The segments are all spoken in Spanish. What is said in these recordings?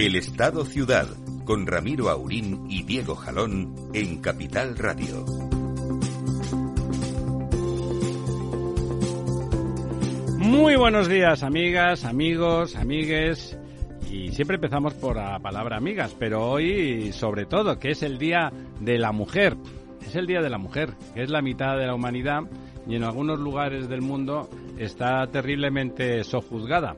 El Estado Ciudad, con Ramiro Aurín y Diego Jalón en Capital Radio. Muy buenos días, amigas, amigos, amigues. Y siempre empezamos por la palabra amigas, pero hoy sobre todo, que es el Día de la Mujer. Es el Día de la Mujer, que es la mitad de la humanidad y en algunos lugares del mundo está terriblemente sojuzgada.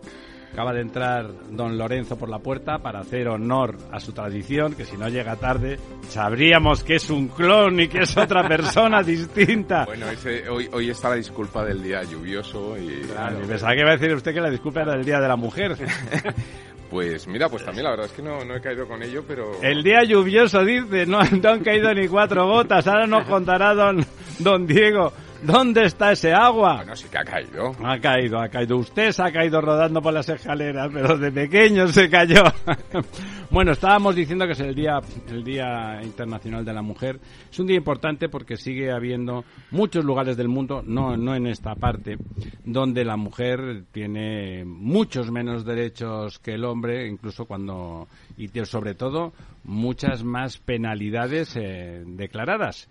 Acaba de entrar don Lorenzo por la puerta para hacer honor a su tradición, que si no llega tarde sabríamos que es un clon y que es otra persona distinta. Bueno, hoy, hoy está la disculpa del día lluvioso y... Claro, pensaba que iba a decir usted que la disculpa era del Día de la Mujer. Pues mira, pues también la verdad es que no, no, he caído con ello, pero... El día lluvioso, dice, no, no han caído ni cuatro gotas, ahora nos contará don, don Diego ¿Dónde está ese agua? Bueno, sí que ha caído. Ha caído, ha caído. Usted se ha caído rodando por las escaleras, pero de pequeño se cayó. bueno, estábamos diciendo que es el día, el día internacional de la mujer. Es un día importante porque sigue habiendo muchos lugares del mundo, no, no en esta parte, donde la mujer tiene muchos menos derechos que el hombre, incluso cuando y sobre todo muchas más penalidades eh, declaradas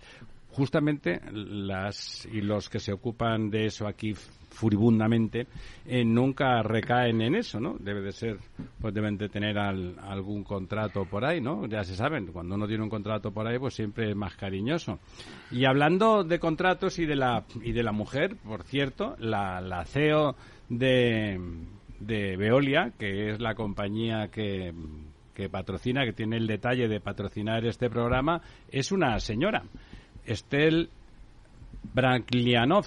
justamente las y los que se ocupan de eso aquí furibundamente eh, nunca recaen en eso, ¿no? Debe de ser, pues deben de tener algún contrato por ahí, ¿no? Ya se saben, cuando uno tiene un contrato por ahí, pues siempre es más cariñoso. Y hablando de contratos y de la y de la mujer, por cierto, la, la CEO de de Veolia, que es la compañía que que patrocina, que tiene el detalle de patrocinar este programa, es una señora. Estel Branklianov.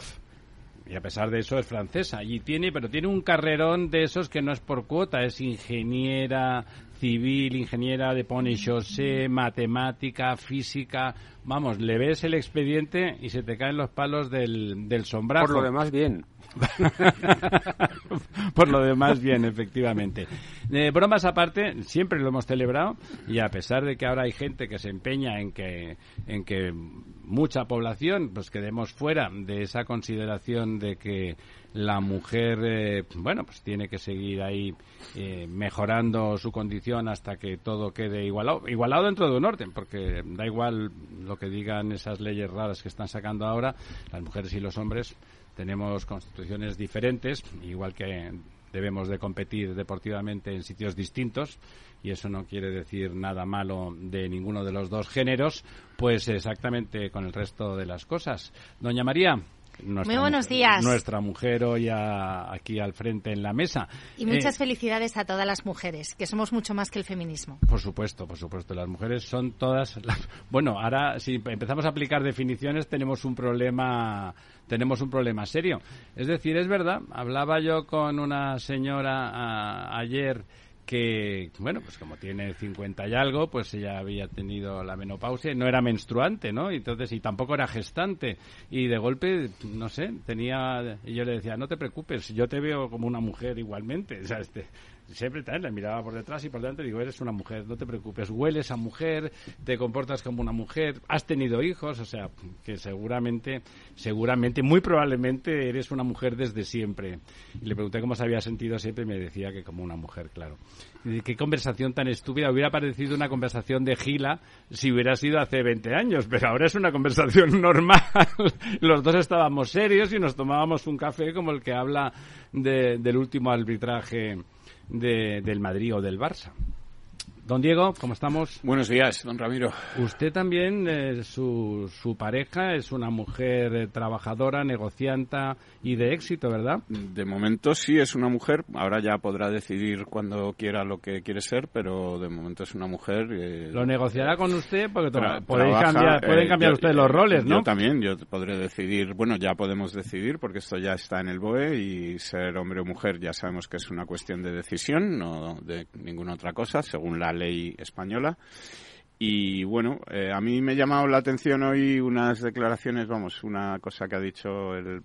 Y a pesar de eso es francesa. Y tiene, pero tiene un carrerón de esos que no es por cuota, es ingeniera civil, ingeniera de pone chaussée, matemática, física. Vamos, le ves el expediente y se te caen los palos del, del sombrajo. Por lo demás, bien. Por lo demás, bien, efectivamente. Eh, bromas aparte, siempre lo hemos celebrado y a pesar de que ahora hay gente que se empeña en que, en que mucha población pues quedemos fuera de esa consideración de que la mujer, eh, bueno, pues tiene que seguir ahí eh, mejorando su condición hasta que todo quede igualado, igualado dentro de un orden, porque da igual lo que digan esas leyes raras que están sacando ahora, las mujeres y los hombres tenemos constituciones diferentes, igual que debemos de competir deportivamente en sitios distintos y eso no quiere decir nada malo de ninguno de los dos géneros, pues exactamente con el resto de las cosas. Doña María, muy buenos días. Nuestra mujer hoy aquí al frente en la mesa. Y muchas eh, felicidades a todas las mujeres, que somos mucho más que el feminismo. Por supuesto, por supuesto. Las mujeres son todas. Bueno, ahora si empezamos a aplicar definiciones tenemos un problema tenemos un problema serio. Es decir, es verdad, hablaba yo con una señora ayer que, bueno, pues como tiene 50 y algo, pues ella había tenido la menopausia no era menstruante, ¿no? Entonces, y tampoco era gestante. Y de golpe, no sé, tenía, y yo le decía, no te preocupes, yo te veo como una mujer igualmente. O sea, este, siempre también la miraba por detrás y por delante digo, eres una mujer, no te preocupes, hueles a mujer, te comportas como una mujer, has tenido hijos, o sea, que seguramente, seguramente, muy probablemente eres una mujer desde siempre. Y le pregunté cómo se había sentido siempre y me decía que como una mujer, claro. Y qué conversación tan estúpida, hubiera parecido una conversación de gila si hubiera sido hace 20 años, pero ahora es una conversación normal. Los dos estábamos serios y nos tomábamos un café como el que habla del último arbitraje de, del Madrid o del Barça. Don Diego, ¿cómo estamos? Buenos días, don Ramiro. Usted también, eh, su, su pareja es una mujer eh, trabajadora, negocianta y de éxito, ¿verdad? De momento sí es una mujer. Ahora ya podrá decidir cuando quiera lo que quiere ser, pero de momento es una mujer. Eh, ¿Lo negociará con usted? Porque tra- cambiar, pueden cambiar yo- ustedes los roles, ¿no? Yo también, yo podré decidir, bueno, ya podemos decidir porque esto ya está en el BOE y ser hombre o mujer ya sabemos que es una cuestión de decisión, no de ninguna otra cosa, según la ley española. Y bueno, eh, a mí me ha llamado la atención hoy unas declaraciones, vamos, una cosa que ha dicho el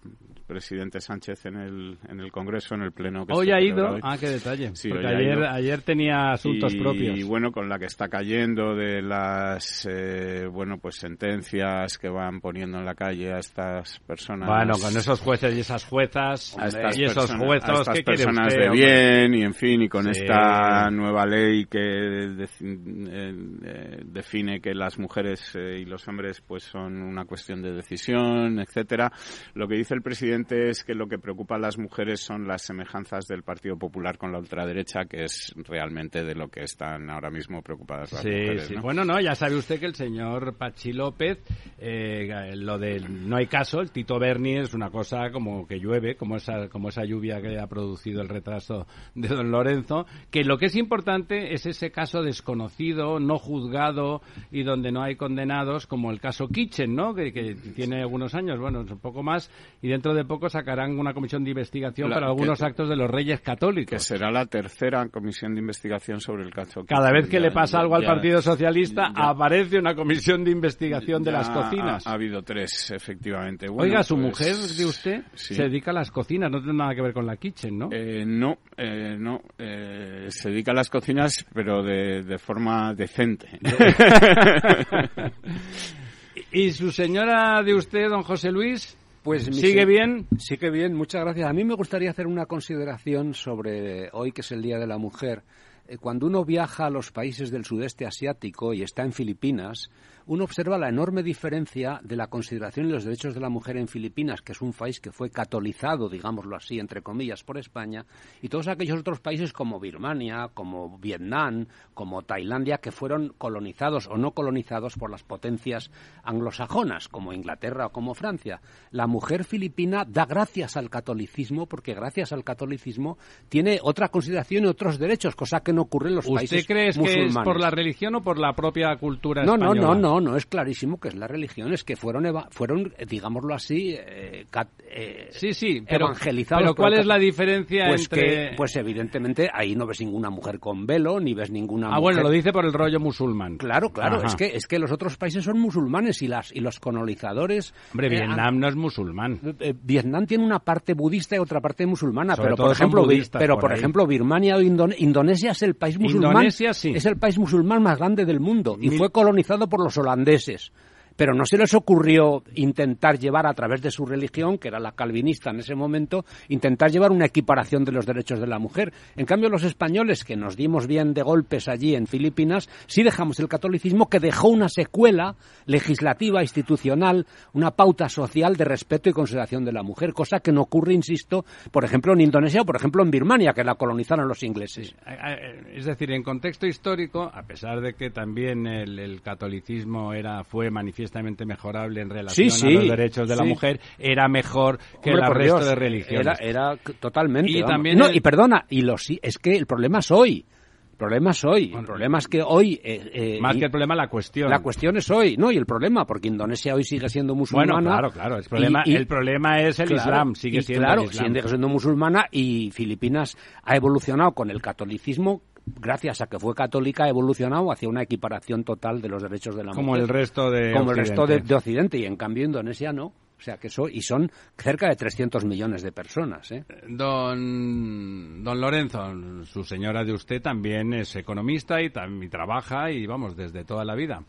presidente Sánchez en el, en el Congreso, en el Pleno. Que Hoy ha ido. hoy. Ah, qué detalle. Sí, Porque ayer, ayer tenía asuntos y, propios. Y bueno, con la que está cayendo de las, eh, bueno, pues sentencias que van poniendo en la calle a estas personas. Bueno, con esos jueces y esas juezas a estas y esos juezos, a estas ¿qué quiere personas usted, de bien y en fin y con Sí. esta nueva ley que eh, eh, define que las mujeres eh, y los hombres pues son una cuestión de decisión etcétera lo que dice el presidente es que lo que preocupa a las mujeres son las semejanzas del Partido Popular con la ultraderecha que es realmente de lo que están ahora mismo preocupadas las Sí, mujeres sí. ¿no? Bueno, no, ya sabe usted que el señor Pachi López, eh, lo del no hay caso, el Tito Berni es una cosa como que llueve, como esa, como esa lluvia que ha producido el retraso de don Lorenzo, que lo que es importante es ese caso desconocido, no juzgado y donde no hay condenados, como el caso Kitchen, ¿no? Que, que tiene algunos años, bueno, es un poco más, y dentro de poco sacarán una comisión de investigación La- para algunos que- actos de los reyes que católicos. será la tercera comisión de investigación sobre el caso Cada vez que Ya- le pasa algo al ya- Partido Socialista, aparece una comisión de investigación de las cocinas. Ha, ha habido tres, efectivamente. Bueno, Oiga, su pues, mujer de usted sí. se dedica a las cocinas, no tiene nada que ver con la kitchen, ¿no? Eh, no, eh, no. eh, se dedica a las cocinas, pero de, de forma decente. ¿Y su señora de usted, don José Luis? Pues ¿Sigue bien? Sigue bien, muchas gracias. A mí me gustaría hacer una consideración sobre hoy, que es el Día de la Mujer. Eh, Cuando uno viaja a los países del sudeste asiático y está en Filipinas, uno observa la enorme diferencia de la consideración y los derechos de la mujer en Filipinas, que es un país que fue catolizado, digámoslo así, entre comillas, por España, y todos aquellos otros países como Birmania, como Vietnam, como Tailandia, que fueron colonizados o no colonizados por las potencias anglosajonas, como Inglaterra o como Francia. La mujer filipina da gracias al catolicismo, porque gracias al catolicismo tiene otra consideración y otros derechos, cosa que no ocurre en los ¿Usted países cree que es por la religión o por la propia cultura No, no, española? no, no, no es clarísimo que es la religión, es que fueron, eva- fueron eh, digámoslo así, eh, cat- eh, Sí, sí, pero, evangelizados. pero ¿cuál es la diferencia pues entre...? que, pues evidentemente ahí no ves ninguna mujer con velo, ni ves ninguna ah, mujer... bueno, lo dice por el rollo musulmán. Claro, claro, Ajá. es que, es que los otros países son musulmanes y, las, y los colonizadores... Hombre, eh, Vietnam no es musulmán. han- eh, Vietnam tiene una parte budista y otra parte musulmana, Sobre pero por ejemplo, pero por por ejemplo Birmania o Indone- Indonesia es el país musulmán, Indonesia, sí. es el país musulmán más grande del mundo y Mil- fue colonizado por los holandeses. Pero no se les ocurrió intentar llevar a través de su religión, que era la calvinista en ese momento, intentar llevar una equiparación de los derechos de la mujer. En cambio, los españoles, que nos dimos bien de golpes allí en Filipinas, sí dejamos el catolicismo que dejó una secuela legislativa, institucional, una pauta social de respeto y consideración de la mujer, cosa que no ocurre, insisto, por ejemplo en Indonesia o por ejemplo en Birmania, que la colonizaron los ingleses. Eh, Es decir, en contexto histórico, a pesar de que también el, el catolicismo era fue manifiestamente mejorable en relación Sí, a los derechos de la mujer, era mejor que Hombre, el resto Dios, de religiones. Era, totalmente. Y vamos. también No, el- y perdona, y lo sí, es que el problema es hoy. El problema es hoy. El problema es que hoy. eh, eh, Más que el problema, la cuestión. La cuestión es hoy, no, y el problema, porque Indonesia hoy sigue siendo musulmana. Bueno, claro, claro. El problema, y- y- el problema es el Claro, Islam, sigue y siendo claro, el Islam. sigue siendo musulmana y Filipinas ha evolucionado con el catolicismo gracias a que fue católica, ha evolucionado hacia una equiparación total de los derechos de la Como mujer. el resto de Como el resto de, Occidente. de Occidente, y en cambio Indonesia no. O sea que eso, y son cerca de 300 millones de personas, ¿eh? Don, don Lorenzo, su señora de usted también es economista y, y trabaja y vamos, desde toda la vida.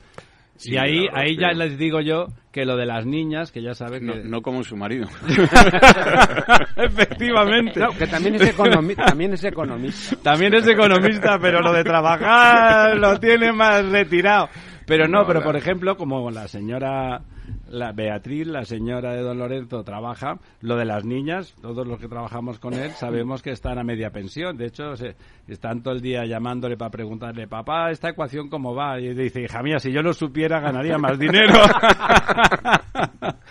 Sí, y ahí, ahí ya les digo yo que lo de las niñas, que ya sabe que... No, no como su marido. Efectivamente. No, que también es, economi- también es economista. También es economista, pero lo de trabajar lo tiene más retirado. Pero no, No, pero por ejemplo, como la señora la Beatriz, la señora de Don Lorenzo, trabaja, lo de las niñas, todos los que trabajamos con él, sabemos que están a media pensión. De hecho, se, están todo el día llamándole para preguntarle, papá, ¿esta ecuación cómo va? Y dice, hija mía, si yo lo supiera, ganaría más dinero.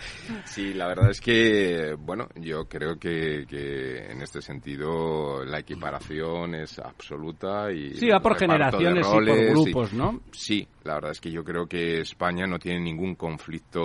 Sí, la verdad es que, bueno, yo creo que, que en este sentido la equiparación es absoluta y... sí, va por generaciones y por grupos, ¿no? Sí, la verdad es que yo creo que España no tiene ningún conflicto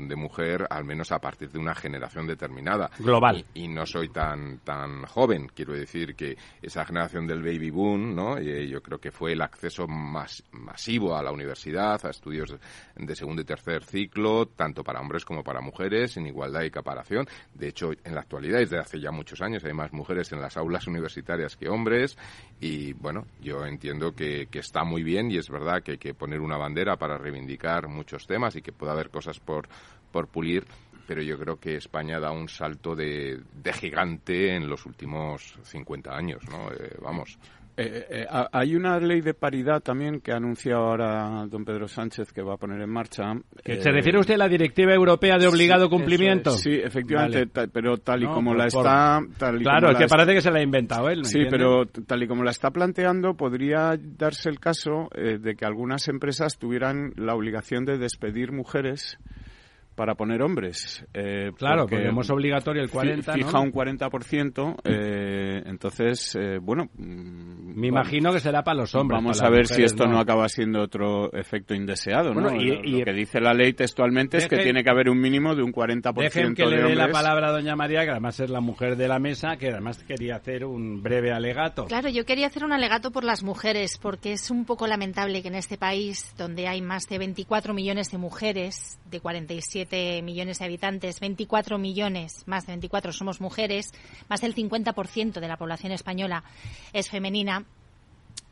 de mujer, al menos a partir de una generación determinada. Global. Y, y no soy tan tan joven, quiero decir que esa generación del baby boom, ¿no? Eh, yo creo que fue el acceso más masivo a la universidad, a estudios de segundo y tercer ciclo, tanto para hombres como para mujeres, en igualdad y caparación. De hecho, en la actualidad, desde hace ya muchos años, hay más mujeres en las aulas universitarias que hombres. Y bueno, yo entiendo que, que está muy bien y es verdad que hay que poner una bandera para reivindicar muchos temas y que pueda haber cosas por, por pulir. Pero yo creo que España da un salto de, de gigante en los últimos 50 años, ¿no? Eh, vamos. Eh, eh, ha- hay una ley de paridad también que ha anunciado ahora don Pedro Sánchez que va a poner en marcha. ¿Que Eh, ¿Se refiere usted a la Directiva Europea de obligado sí, cumplimiento? Sí, efectivamente, Vale. pero tal y No, como la está... Tal y Claro, como es que parece que se la ha inventado él. ¿me Sí, entiende? pero tal y como la está planteando, podría darse el caso eh, de que algunas empresas tuvieran la obligación de despedir mujeres para poner hombres. Eh, Claro, porque como es obligatorio el fi- 40, Fija ¿no? un 40%, eh, entonces, eh, bueno... mm, Me imagino que será para los hombres. Vamos a ver si mujeres esto no. no acaba siendo otro efecto indeseado, ¿no? Bueno, y- Lo- y- Lo que dice la ley textualmente es que Deje- tiene que haber un mínimo de un 40% Dejen que de le dé la hombres. palabra a doña María, que además es la mujer de la mesa, que además quería hacer un breve alegato. Claro, yo quería hacer un alegato por las mujeres, porque es un poco lamentable que en este país, donde hay más de 24 millones de mujeres, de 47 millones de habitantes, 24 millones, más de 24 somos mujeres, más del 50% de la población española es femenina,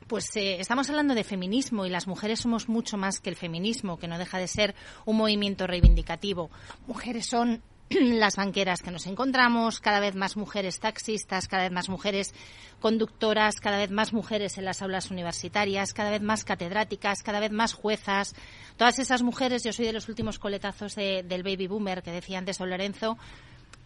pues eh, estamos hablando de feminismo y las mujeres somos mucho más que el feminismo, que no deja de ser un movimiento reivindicativo. Mujeres son las banqueras que nos encontramos, cada vez más mujeres taxistas, cada vez más mujeres conductoras, cada vez más mujeres en las aulas universitarias, cada vez más catedráticas, cada vez más juezas. Todas esas mujeres, yo soy de los últimos coletazos de- del baby boomer que decía antes don Lorenzo,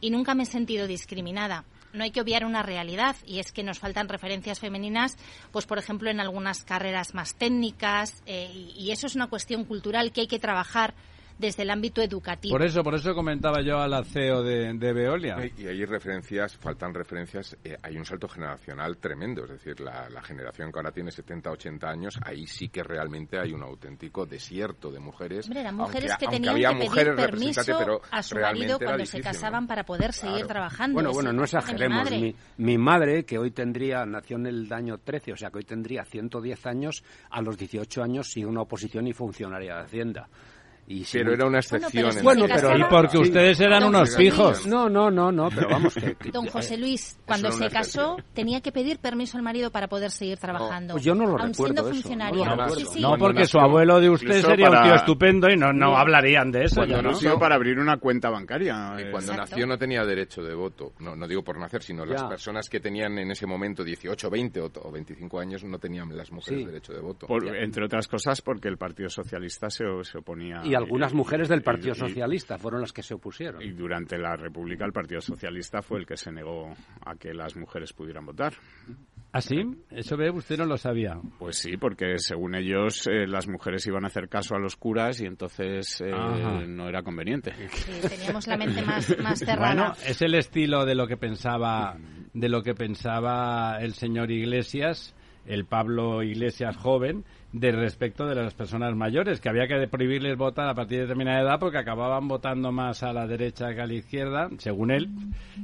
y nunca me he sentido discriminada. No hay que obviar una realidad y es que nos faltan referencias femeninas, pues por ejemplo en algunas carreras más técnicas eh, y, eso es una cuestión cultural que hay que trabajar desde el ámbito educativo. Por eso, por eso comentaba yo a la CEO de, de Veolia. Y hay referencias, faltan referencias, eh, hay un salto generacional tremendo, es decir, la, la generación que ahora tiene 70, 80 años, ahí sí que realmente hay un auténtico desierto de mujeres. Hombre, eran mujeres aunque- que aunque tenían había que pedir mujeres permiso pero a su marido cuando se difícil, ¿no? casaban para poder seguir Claro. trabajando. Bueno, bueno, no exageremos. Mi madre. Mi, mi madre, que hoy tendría, nació en el año 13, o sea que hoy tendría 110 años, a los 18 años sigue una oposición y funcionaria de Hacienda. Y Pero no- era una Bueno, excepción. pero Bueno, pero- Y porque Sí. ustedes eran Don unos José fijos. No, no, no, no, pero vamos que... Don José Luis, cuando se casó, tenía que pedir permiso al marido para poder seguir trabajando. pues yo no lo aun recuerdo siendo eso, funcionario. no lo recuerdo. Sí, sí. No, Cuando porque su abuelo de usted sería un tío estupendo y no, no hablarían de eso. Cuando ya, ¿no? nació- para abrir una cuenta bancaria. Y eh, cuando Exacto. nació no tenía derecho de voto. No, no digo por nacer, sino las Ya. personas que tenían en ese momento 18, 20 o, o 25 años no tenían las mujeres Sí. derecho de voto. por- entre otras cosas porque el Partido Socialista se, se oponía. Y algunas mujeres del Partido y- Socialista fueron las que se opusieron. Y durante la República el Partido Socialista fue el que se negó a que las mujeres pudieran votar. ¿Ah, sí? Eso ve, usted no lo sabía. Pues sí, porque según ellos eh, las mujeres iban a hacer caso a los curas y entonces eh, no era conveniente. Sí, teníamos la mente más, más cerrada. Bueno, es el estilo de lo que pensaba de lo que pensaba el señor Iglesias, el Pablo Iglesias joven, de respecto de las personas mayores, que había que prohibirles votar a partir de determinada edad porque acababan votando más a la derecha que a la izquierda, según él,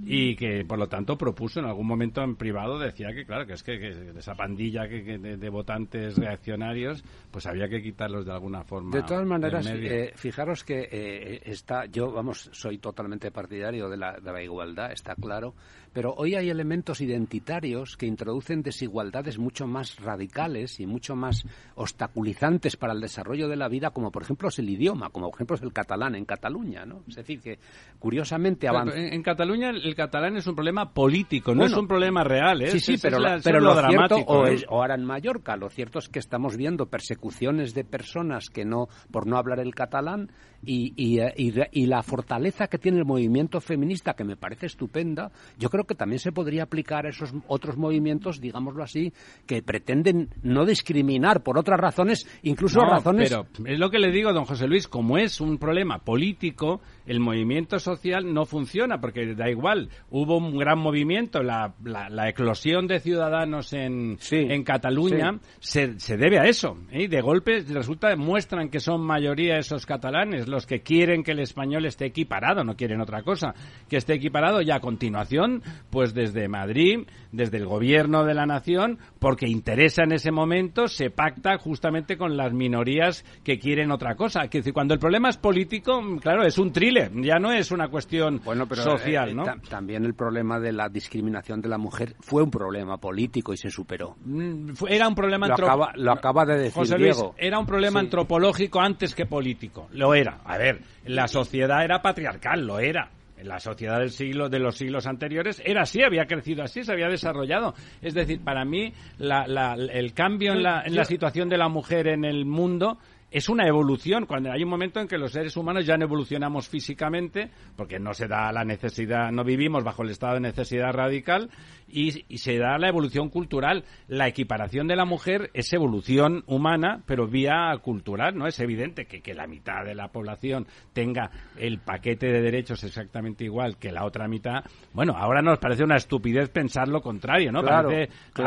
y que por lo tanto propuso en algún momento en privado, decía que claro, que es que, que esa pandilla que, que de, de votantes reaccionarios, pues había que quitarlos de alguna forma. De todas del maneras, eh, fijaros que eh, está, yo, vamos, soy totalmente partidario de la, de la igualdad, está claro, pero hoy hay elementos identitarios que introducen desigualdades mucho más radicales y mucho más obstaculizantes para el desarrollo de la vida, como por ejemplo es el idioma, como por ejemplo es el catalán en Cataluña, ¿no? Es decir, que curiosamente avanza. En, Cataluña el catalán es un problema político, no es un problema real, ¿eh? Sí, sí, pero, pero lo, cierto, o, es, o ahora en Mallorca, lo cierto es que estamos viendo persecuciones de personas que no, por no hablar el catalán, y, y, y, la fortaleza que tiene el movimiento feminista, que me parece estupenda, yo creo que también se podría aplicar a esos otros movimientos, digámoslo así, que pretenden no discriminar por otras razones, incluso razones. Pero es lo que le digo, don José Luis, como es un problema político, el movimiento social no funciona, porque da igual, hubo un gran movimiento, la, la, eclosión de ciudadanos en, en Cataluña se, se, debe a eso. ¿eh? De golpe resulta, muestran que son mayoría esos catalanes los que quieren que el español esté equiparado, no quieren otra cosa, que esté equiparado y a continuación, pues desde Madrid, desde el gobierno de la nación, porque interesa en ese momento, se pacta justamente con las minorías que quieren otra cosa. Que cuando el problema es político, claro, es un thriller, ya no es una cuestión social, eh, ¿no? también el problema de la discriminación de la mujer fue un problema político y se superó. Mm, era un problema lo acaba, lo acaba de decir Diego. era un problema antropológico antes que político. Lo era. A ver, la sociedad era patriarcal, lo era. La sociedad del siglo, de los siglos anteriores era así, había crecido así, se había desarrollado. Es decir, para mí el cambio en la, en la situación de la mujer en el mundo es una evolución, cuando hay un momento en que los seres humanos ya no evolucionamos físicamente, porque no se da la necesidad, no vivimos bajo el estado de necesidad radical, y, se da la evolución cultural. La equiparación de la mujer es evolución humana, pero vía cultural, ¿no? Es evidente que, que la mitad de la población tenga el paquete de derechos exactamente igual que la otra mitad. Bueno, ahora nos parece una estupidez pensar lo contrario, ¿no? parece que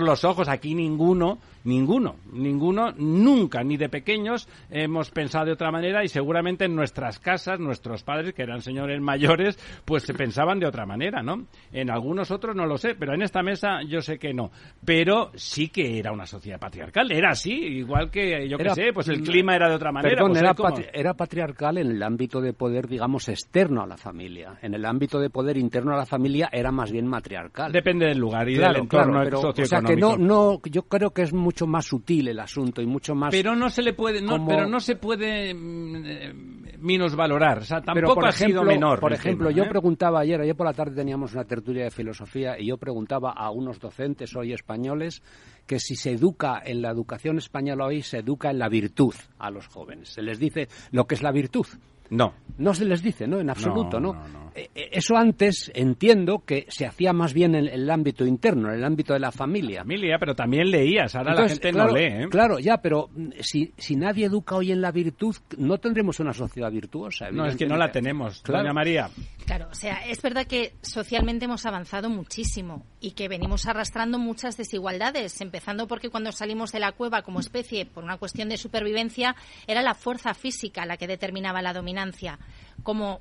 los ojos, aquí ninguno, ninguno, ninguno, nunca, ni de pequeños, hemos pensado de otra manera y seguramente en nuestras casas, nuestros padres, que eran señores mayores, pues se pensaban de otra manera, ¿no? En algunos otros no lo sé pero en esta mesa yo sé que no. Pero sí que era una sociedad patriarcal, era así, igual que, yo qué sé, pues el clima era de otra manera. Perdón, pues era, patriarcal en el ámbito de poder, digamos, externo a la familia. En el ámbito de poder interno a la familia era más bien matriarcal. Depende del lugar y del entorno pero, O sea que no, no, yo creo que es mucho más sutil el asunto y mucho más... Pero no se le puede, no, pero no se puede mm, eh, minusvalorar, o sea, tampoco ha sido menor. Por ejemplo, yo ¿eh? preguntaba ayer, ayer por la tarde teníamos una tertulia de filosofía y yo preguntaba a unos docentes hoy españoles que si se educa en la educación española hoy, se educa en la virtud a los jóvenes. Se les dice lo que es la virtud. No. No se les dice, ¿no? En absoluto, ¿no? Eh, eh, eso antes entiendo que se hacía más bien en el ámbito interno, en el ámbito de la familia. Familia, pero también leías, ahora la gente no lee. ¿eh? Claro, ya, pero mm, si, si nadie educa hoy en la virtud, no tendremos una sociedad virtuosa. No, es que no la tenemos, claro. María. Claro, o sea, es verdad que socialmente hemos avanzado muchísimo y que venimos arrastrando muchas desigualdades, empezando porque cuando salimos de la cueva como especie por una cuestión de supervivencia era la fuerza física la que determinaba la dominancia. Como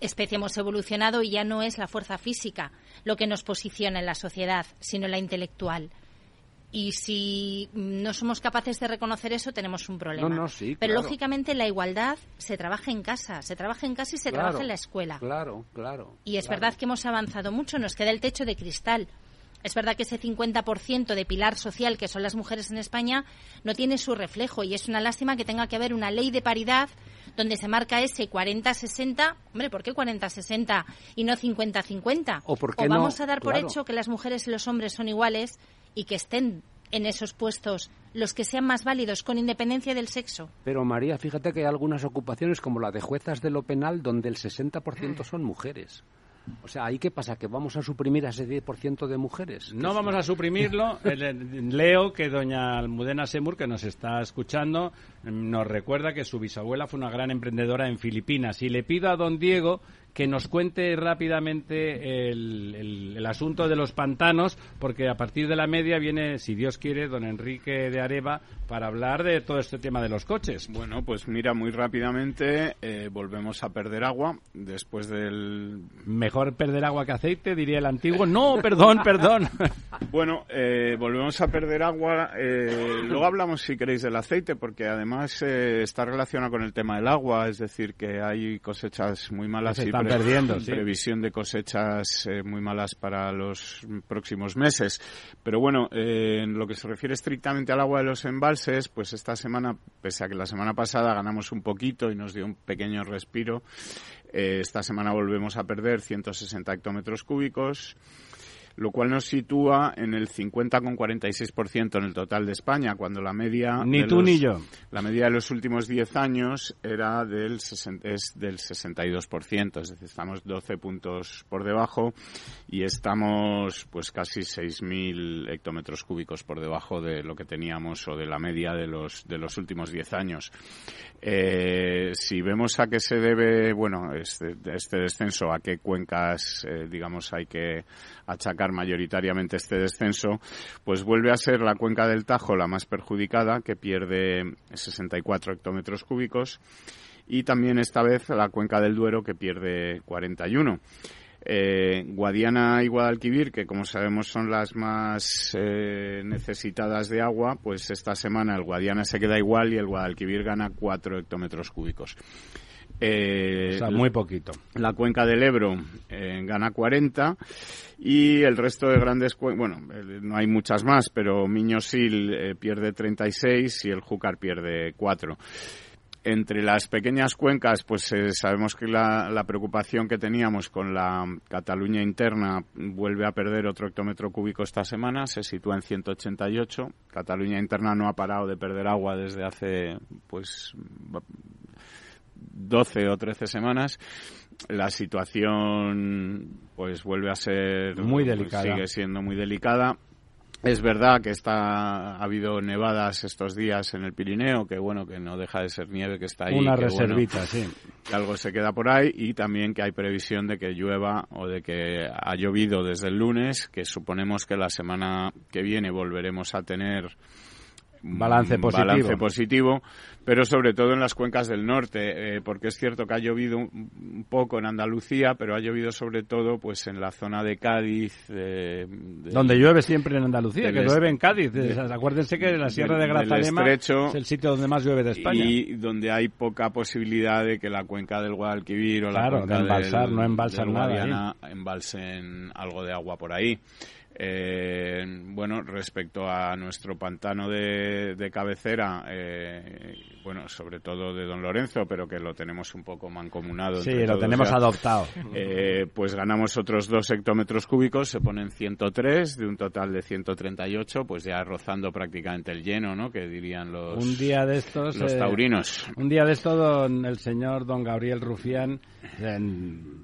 especie hemos evolucionado y ya no es la fuerza física lo que nos posiciona en la sociedad, sino la intelectual. Y si no somos capaces de reconocer eso, tenemos un problema. Pero lógicamente la igualdad se trabaja en casa, se trabaja en casa y se trabaja en la escuela. Claro, claro. Y es verdad que hemos avanzado mucho, nos queda el techo de cristal. Es verdad que ese 50% de pilar social que son las mujeres en España no tiene su reflejo y es una lástima que tenga que haber una ley de paridad donde se marca ese 40-60. Hombre, ¿por qué 40-60 y no 50-50? ¿O, vamos a dar por hecho que las mujeres y los hombres son iguales y que estén en esos puestos los que sean más válidos con independencia del sexo. Pero María, fíjate que hay algunas ocupaciones como la de juezas de lo penal donde el 60% son mujeres. O sea, ¿ahí qué pasa? ¿Que vamos a suprimir a ese 10% de mujeres? No vamos a suprimirlo. Eh, leo que doña Almudena Semur, que nos está escuchando, nos recuerda que su bisabuela fue una gran emprendedora en Filipinas. Y le pido a don Diego que nos cuente rápidamente el, el, asunto de los pantanos, porque a partir de la media viene, si Dios quiere, don Enrique de Areva para hablar de todo este tema de los coches. Bueno, pues mira, muy rápidamente eh, volvemos a perder agua después del... Mejor perder agua que aceite, diría el antiguo. No, perdón, perdón. bueno, eh, volvemos a perder agua. Eh, luego hablamos, si queréis, del aceite, porque además está relacionado con el tema del agua, es decir, que hay cosechas muy malas y perdiendo. Previsión de cosechas eh, muy malas para los próximos meses. Pero bueno, eh, en lo que se refiere estrictamente al agua de los embalses, pues esta semana, pese a que la semana pasada ganamos un poquito y nos dio un pequeño respiro, eh, esta semana volvemos a perder 160 hectómetros cúbicos lo cual nos sitúa en el 50,46% en el total de España, cuando la media... Ni tú ni yo. La media de los últimos 10 años era del, es del 62%, es decir, estamos 12 puntos por debajo y estamos pues casi 6.000 hectómetros cúbicos por debajo de lo que teníamos o de la media de los, de los últimos 10 años. Eh, si vemos a qué se debe, bueno, este, este descenso, a qué cuencas, eh, digamos, hay que achacar mayoritariamente este descenso, pues vuelve a ser la cuenca del Tajo la más perjudicada, que pierde 64 hectómetros cúbicos, y también esta vez la cuenca del Duero, que pierde 41. Eh, Guadiana y Guadalquivir, que como sabemos son las más eh, necesitadas de agua, pues esta semana el Guadiana se queda igual y el Guadalquivir gana 4 hectómetros cúbicos. Eh, o sea, muy poquito. La cuenca del Ebro eh, gana 40 y el resto de grandes bueno, no hay muchas más, pero Miñosil eh, pierde 36 y el Júcar pierde 4 entre las pequeñas cuencas, pues eh, sabemos que la, la, preocupación que teníamos con la Cataluña interna vuelve a perder otro hectómetro cúbico esta semana, se sitúa en 188. Cataluña interna no ha parado de perder agua desde hace, pues, 12 o 13 semanas. La situación, pues, vuelve a ser muy delicada. Sigue siendo muy delicada es verdad que está ha habido nevadas estos días en el Pirineo, que bueno, que no deja de ser nieve que está ahí. Una que, reservita, bueno, sí. Que algo se queda por ahí y también que hay previsión de que llueva o de que ha llovido desde el lunes, que suponemos que la semana que viene volveremos a tener balance positivo. balance positivo, pero sobre todo en las cuencas del norte, eh, porque es cierto que ha llovido un poco en Andalucía, pero ha llovido sobre todo pues en la zona de Cádiz. Eh, de, Donde llueve siempre en Andalucía, que llueve en Cádiz. De, Acuérdense que la Sierra de, de Grazalema es el sitio donde más llueve de España. Y donde hay poca posibilidad de que la cuenca del Guadalquivir o claro, la cuenca de embalsar, del, no embalsan nada. Guadiana embalsen algo de agua por ahí. Eh, bueno, respecto a nuestro pantano de, de cabecera, eh, bueno, sobre todo de Don Lorenzo, pero que lo tenemos un poco mancomunado. Sí, lo tenemos ya, adoptado. Eh, pues ganamos otros dos hectómetros cúbicos, se ponen 103 de un total de 138, pues ya rozando prácticamente el lleno, ¿no? Que dirían los, un día de estos, los taurinos. un día de esto, don, el señor don Gabriel Rufián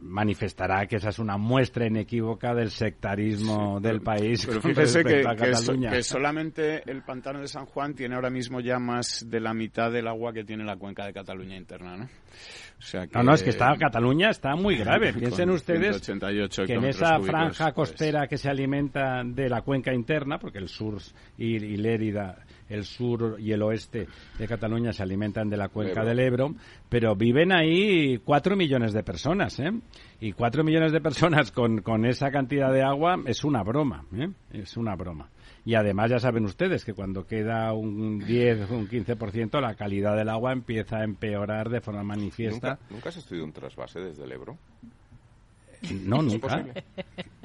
manifestará que esa es una muestra inequívoca del sectarismo Sí, del pero- país Pero fíjese que, que so- Cataluña. que solamente el pantano de San Juan tiene ahora mismo ya más de la mitad agua que tiene la cuenca de Cataluña interna, ¿no? O sea que, No, no, es que está, Cataluña está muy grave. Piensen ustedes 188 que en esa cúbicos, franja pues, costera que se alimenta de la cuenca interna, porque el sur y, y Lérida, el sur y el oeste de Cataluña se alimentan de la cuenca Ebro. del Ebro, pero viven ahí cuatro millones de personas, ¿eh? Y cuatro millones de personas con, con esa cantidad de agua es una broma, ¿eh? Es una broma. Y además ya saben ustedes que cuando queda un 10 un 15% la calidad del agua empieza a empeorar de forma manifiesta. ¿Nunca, ¿Nunca has estudiado un trasvase desde el Ebro? No, ¿Es nunca. posible?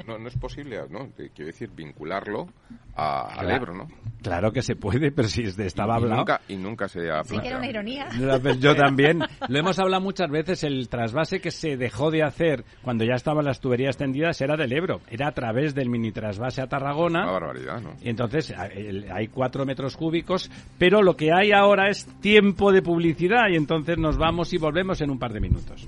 No, no es posible, ¿no? Quiero decir, vincularlo a- al Claro. Ebro, ¿no? Claro que se puede, pero si es de- estaba y, hablado. nunca, y nunca se ha Sí, que era una ironía. Yo- también. Lo hemos hablado muchas veces. El trasvase que se dejó de hacer cuando ya estaban las tuberías tendidas era del Ebro. Era a través del mini trasvase a Una Tarragona. barbaridad, ¿no? Y entonces hay cuatro metros cúbicos, pero lo que hay ahora es tiempo de publicidad y entonces nos vamos y volvemos en un par de minutos.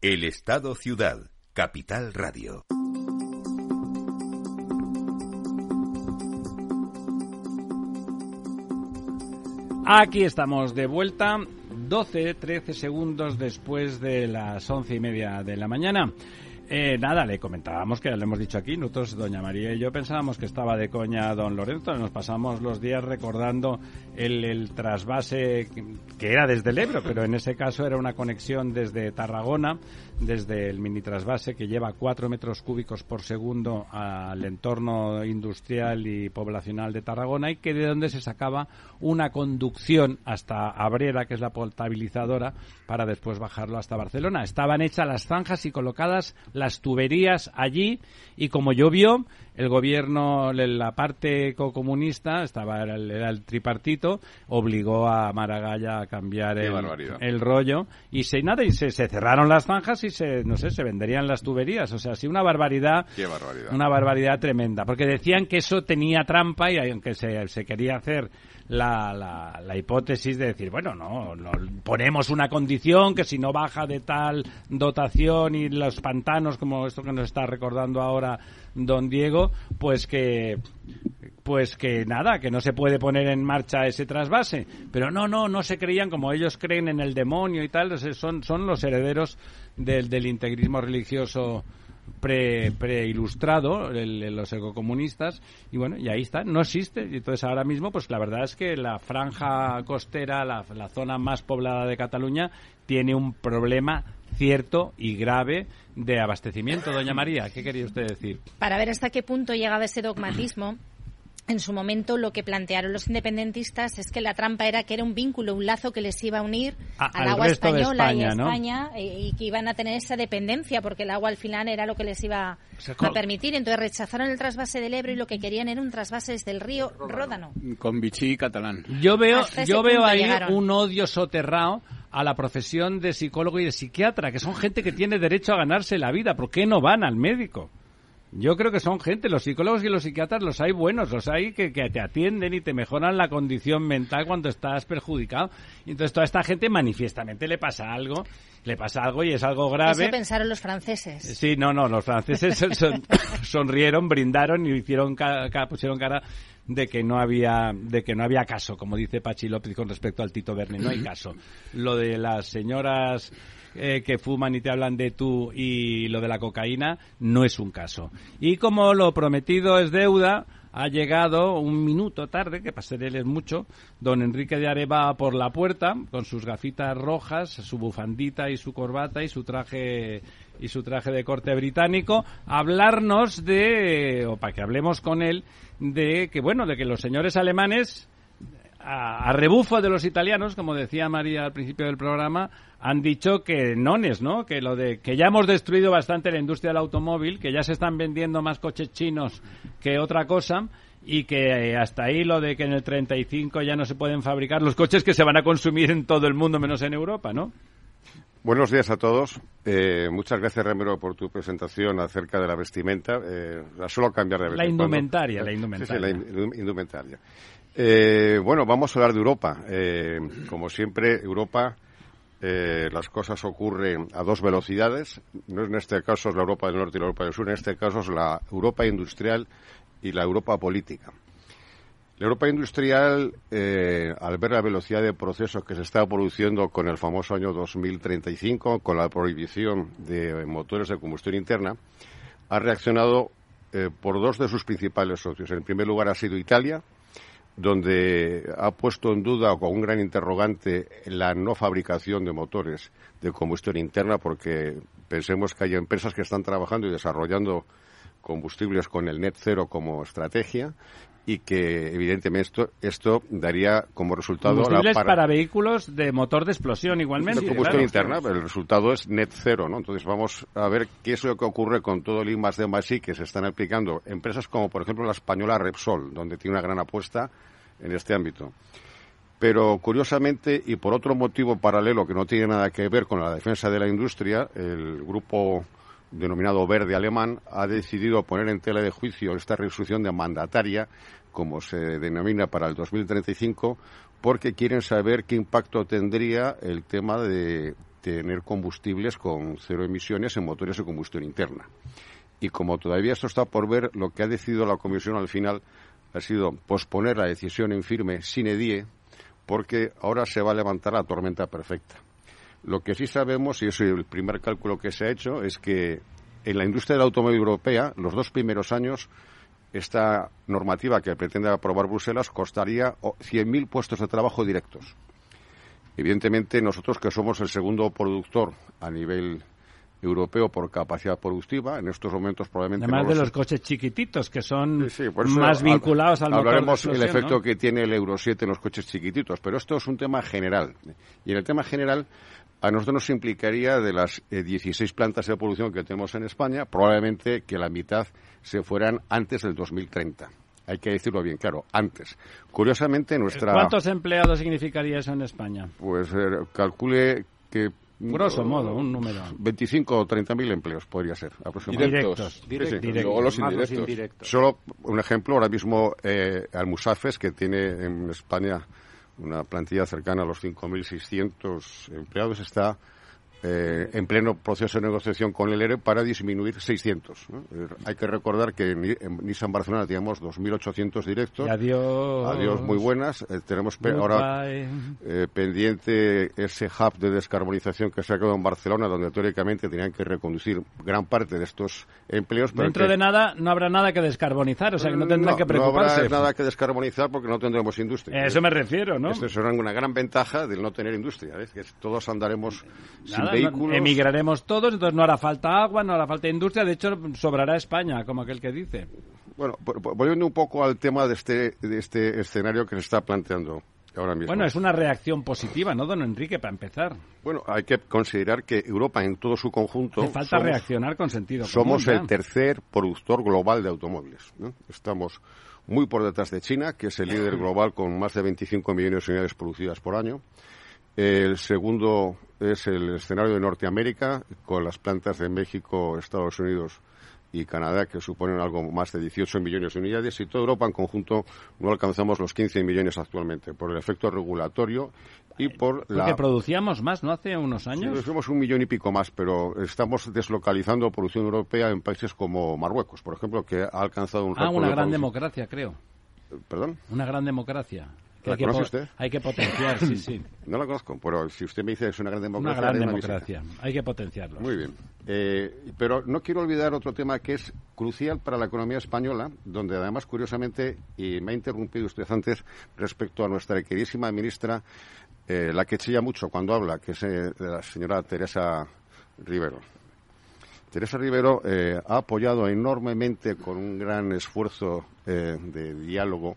El Estado Ciudad, Capital Radio. Aquí estamos de vuelta, 12, 13 segundos después de las once y media de la mañana. Eh, nada, le comentábamos que ya le hemos dicho aquí, nosotros, doña María y yo pensábamos que estaba de coña don Lorenzo, nos pasamos los días recordando el, trasvase que era desde el Ebro, pero en ese caso era una conexión desde Tarragona, desde el mini trasvase que lleva cuatro metros cúbicos por segundo al entorno industrial y poblacional de Tarragona y que de donde se sacaba una conducción hasta Abrera, que es la potabilizadora, para después bajarlo hasta Barcelona. Estaban hechas las zanjas y colocadas las tuberías allí y como llovió, el gobierno, la parte comunista, estaba era el, tripartito, obligó a Maragalla a cambiar el, rollo y se nada y se, cerraron las zanjas y se no sé se venderían las tuberías, o sea, sí una barbaridad, una barbaridad tremenda, porque decían que eso tenía trampa y aunque se, se quería hacer la, la, la, hipótesis de decir, bueno, no, no, ponemos una condición que si no baja de tal dotación y los pantanos, como esto que nos está recordando ahora don Diego, pues que pues que nada, que no se puede poner en marcha ese trasvase. Pero no, no, no se creían como ellos creen en el demonio y tal, son, son los herederos del, del integrismo religioso pre, preilustrado, los ecocomunistas, y bueno, y ahí está, no existe. Y entonces ahora mismo, pues la verdad es que la franja costera, la, la zona más poblada de Cataluña, tiene un problema cierto y grave de abastecimiento. Doña María, ¿qué quería usted decir? Para ver hasta qué punto llegaba ese dogmatismo en su momento lo que plantearon los independentistas es que la trampa era que era un vínculo, un lazo que les iba a unir al agua española y España eh, y que iban a tener esa dependencia porque el agua al final era lo que les iba a permitir. Entonces rechazaron el trasvase del Ebro y lo que querían era un trasvase desde el río Ródano. Con Vichy catalán. Yo veo, yo veo ahí un odio soterrado a la profesión de psicólogo y de psiquiatra, que son gente que tiene derecho a ganarse la vida. ¿Por qué no van al médico? Yo creo que son gente, los psicólogos y los psiquiatras los hay buenos, los hay que, te atienden y te mejoran la condición mental cuando estás perjudicado. Y entonces toda esta gente manifiestamente le pasa algo, le pasa algo y es algo grave. Eso pensaron los franceses. Sí, no, no, los franceses sonrieron, brindaron y hicieron pusieron cara de que no había de que no había caso, como dice Pachi López con respecto al Tito Verne, no hay caso. Lo de las señoras eh, que fuman y te hablan de tú y lo de la cocaína no es un caso. Y como lo prometido es deuda, ha llegado un minuto tarde, que para él es mucho, don Enrique de Areva por la puerta, con sus gafitas rojas, su bufandita y su corbata y su traje y su traje de corte británico, hablarnos de, o para que hablemos con él, de que, bueno, de que los señores alemanes a, rebufo de los italianos, como decía María al principio del programa, han dicho que nones, ¿no? Que lo de que ya hemos destruido bastante la industria del automóvil, que ya se están vendiendo más coches chinos que otra cosa y que eh, hasta ahí lo de que en el 35 ya no se pueden fabricar los coches que se van a consumir en todo el mundo menos en Europa, ¿no? Buenos días a todos. Eh, muchas gracias, Ramiro, por tu presentación acerca de la vestimenta. Eh, la suelo cambiar de La indumentaria, la indumentaria. Sí, sí, la indumentaria. Eh, bueno, vamos a hablar de Europa. Eh, como siempre, Europa, eh, las cosas ocurren a dos velocidades. No en este caso es la Europa del Norte y la Europa del Sur, en este caso es la Europa industrial y la Europa política. La Europa industrial, al ver la velocidad de procesos que se está produciendo con el famoso año 2035, con la prohibición de motores de combustión interna, ha reaccionado por dos de sus principales socios. En primer lugar ha sido Italia, donde ha puesto en duda o con un gran interrogante la no fabricación de motores de combustión interna, porque pensemos que hay empresas que están trabajando y desarrollando combustibles con el net cero como estrategia y que evidentemente esto, esto daría como resultado combustibles para... vehículos de motor de explosión igualmente de combustión interna pero el resultado es net cero no entonces vamos a ver qué es lo que ocurre con todo el I más D más I que se están aplicando empresas como por ejemplo la española Repsol donde tiene una gran apuesta en este ámbito. Pero curiosamente y por otro motivo paralelo que no tiene nada que ver con la defensa de la industria el grupo denominado verde alemán ha decidido poner en tela de juicio esta resolución de mandataria como se denomina para el 2035, porque quieren saber qué impacto tendría el tema de tener combustibles con cero emisiones en motores de combustión interna. Y como todavía esto está por ver, lo que ha decidido la Comisión al final ha sido posponer la decisión en firme sine die, porque ahora se va a levantar la tormenta perfecta. Lo que sí sabemos, y es el primer cálculo que se ha hecho, es que en la industria del automóvil europea, los dos primeros años, esta normativa que pretende aprobar Bruselas costaría 100.000 puestos de trabajo directos. Evidentemente, nosotros que somos el segundo productor a nivel europeo por capacidad productiva. En estos momentos probablemente... Además de los coches chiquititos, que son más vinculados al motor Hablaremos el efecto que tiene el Euro 7 en los coches chiquititos, pero esto es un tema general. Y en el tema general, a nosotros nos implicaría de las 16 plantas de producción que tenemos en España, probablemente que la mitad se fueran antes del 2030. Hay que decirlo bien claro, antes. Curiosamente, nuestra. ¿Cuántos empleados significaría eso en España? Pues eh, calcule que Grosso modo, un número. 25 o 30 mil empleos podría ser, aproximadamente. Directos. directos. Luego los indirectos. Solo un ejemplo, ahora mismo eh, Almusafes, que tiene en España una plantilla cercana a los 5.600 empleados, está eh, en pleno proceso de negociación con el ERE para disminuir 600. Eh, hay que recordar que en, Nissan Barcelona teníamos 2.800 directos. adiós. Adiós, muy buenas. Eh, tenemos ahora pendiente ese hub de descarbonización que se ha quedado en Barcelona, donde teóricamente tenían que reconducir gran parte de estos empleos. Dentro de nada no habrá nada que descarbonizar, o sea que no tendrán que preocuparse. No habrá nada que descarbonizar porque no tendremos industria. eso me refiero, ¿no? Esto es una gran ventaja del no tener industria, es que todos andaremos emigraremos todos, entonces no hará falta agua, no hará falta industria, de hecho sobrará España, como aquel que dice. Bueno, volviendo un poco al tema de este, de este escenario que se está planteando. Ahora mismo. Bueno, es una reacción positiva, ¿no, don Enrique, para empezar? Bueno, hay que considerar que Europa en todo su conjunto... Hace falta reaccionar con sentido Somos el tercer productor global de automóviles. Estamos muy por detrás de China, que es el líder global con más de 25 millones de unidades producidas por año. El segundo es el escenario de Norteamérica, con las plantas de México, Estados Unidos y Canadá, que suponen algo más de 18 millones de unidades, y toda Europa en conjunto no alcanzamos los 15 millones actualmente, por el efecto regulatorio y por la... Porque producíamos más, ¿no? Hace unos años. Somos un millón y pico más, pero estamos deslocalizando producción europea en países como Marruecos, por ejemplo, que ha alcanzado un Ah, una gran democracia, creo. ¿Perdón? Una gran democracia. ¿La hay conoce que usted? Hay que potenciar, sí, sí. No la conozco, pero si usted me dice que es una gran democracia... Una gran democracia, hay que potenciarlo. Muy bien. Eh, pero no quiero olvidar otro tema que es crucial para la economía española, donde además, curiosamente, y me ha interrumpido usted antes respecto a nuestra queridísima ministra, eh, la que chilla mucho cuando habla, que es eh, la señora Teresa Rivero. Teresa Rivero ha apoyado enormemente con un gran esfuerzo de diálogo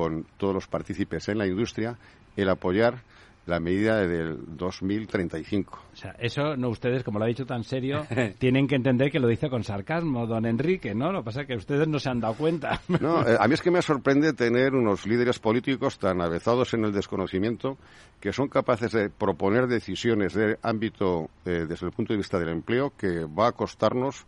con todos los partícipes en la industria el apoyar la medida del 2035. O sea, eso no ustedes, como lo ha dicho tan serio, tienen que entender que lo dice con sarcasmo, don Enrique, ¿no? Lo que pasa es que ustedes no se han dado cuenta. No, eh, a mí es que me sorprende tener unos líderes políticos tan avezados en el desconocimiento que son capaces de proponer decisiones de ámbito eh, desde el punto de vista del empleo que va a costarnos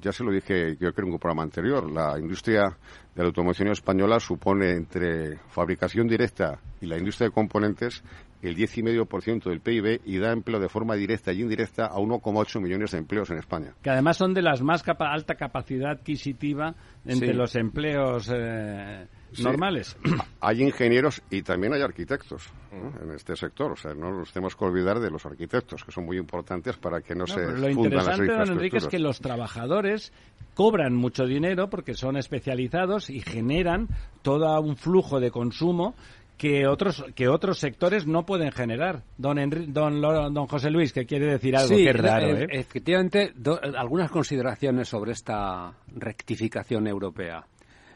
ya se lo dije yo creo en un programa anterior, la industria de la automoción española supone entre fabricación directa y la industria de componentes el 10,5% del PIB y da empleo de forma directa y indirecta a 1,8 millones de empleos en España. Que además son de las más alta capacidad adquisitiva entre los empleos eh, normales. Hay ingenieros y también hay arquitectos en este sector. O sea, no nos tenemos que olvidar de los arquitectos, que son muy importantes para que no, se lo interesante, don Enrique, es que los trabajadores cobran mucho dinero porque son especializados y generan todo un flujo de consumo que otros que otros sectores no pueden generar. Don don, don José Luis, que quiere decir algo que es raro, ¿eh? Efectivamente, algunas consideraciones sobre esta rectificación europea.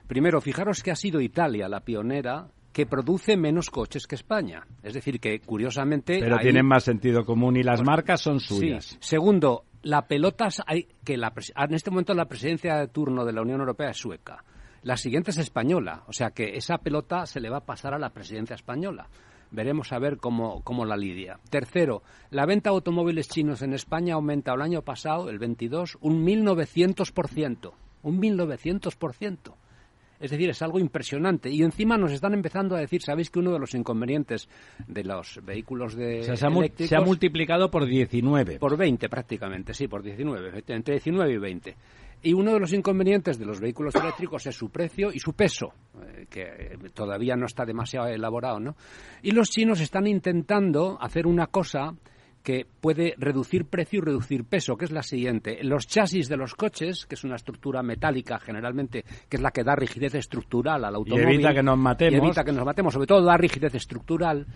Primero, fijaros que ha sido Italia la pionera que produce menos coches que España. Es decir, que curiosamente. Pero tienen más sentido común y las marcas son suyas. Segundo, la pelota. Hay, que la, en este momento la presidencia de turno de la Unión Europea es sueca. La siguiente es española. O sea que esa pelota se le va a pasar a la presidencia española. Veremos a ver cómo, cómo la lidia. Tercero, la venta de automóviles chinos en España aumenta el año pasado, el 22, un 1.900%. Un 1.900%. Es decir, es algo impresionante. Y encima nos están empezando a decir, ¿sabéis que uno de los inconvenientes de los vehículos de se, ha se, ha multiplicado por 19. Por 20 prácticamente, sí, por 19, entre 19 y 20. Y uno de los inconvenientes de los vehículos eléctricos es su precio y su peso, eh, que todavía no está demasiado elaborado, ¿no? Y los chinos están intentando hacer una cosa que puede reducir precio y reducir peso, que es la siguiente. Los chasis de los coches, que es una estructura metálica generalmente, que es la que da rigidez estructural al automóvil. Y evita que nos matemos. Y evita que nos matemos, sobre todo da rigidez estructural.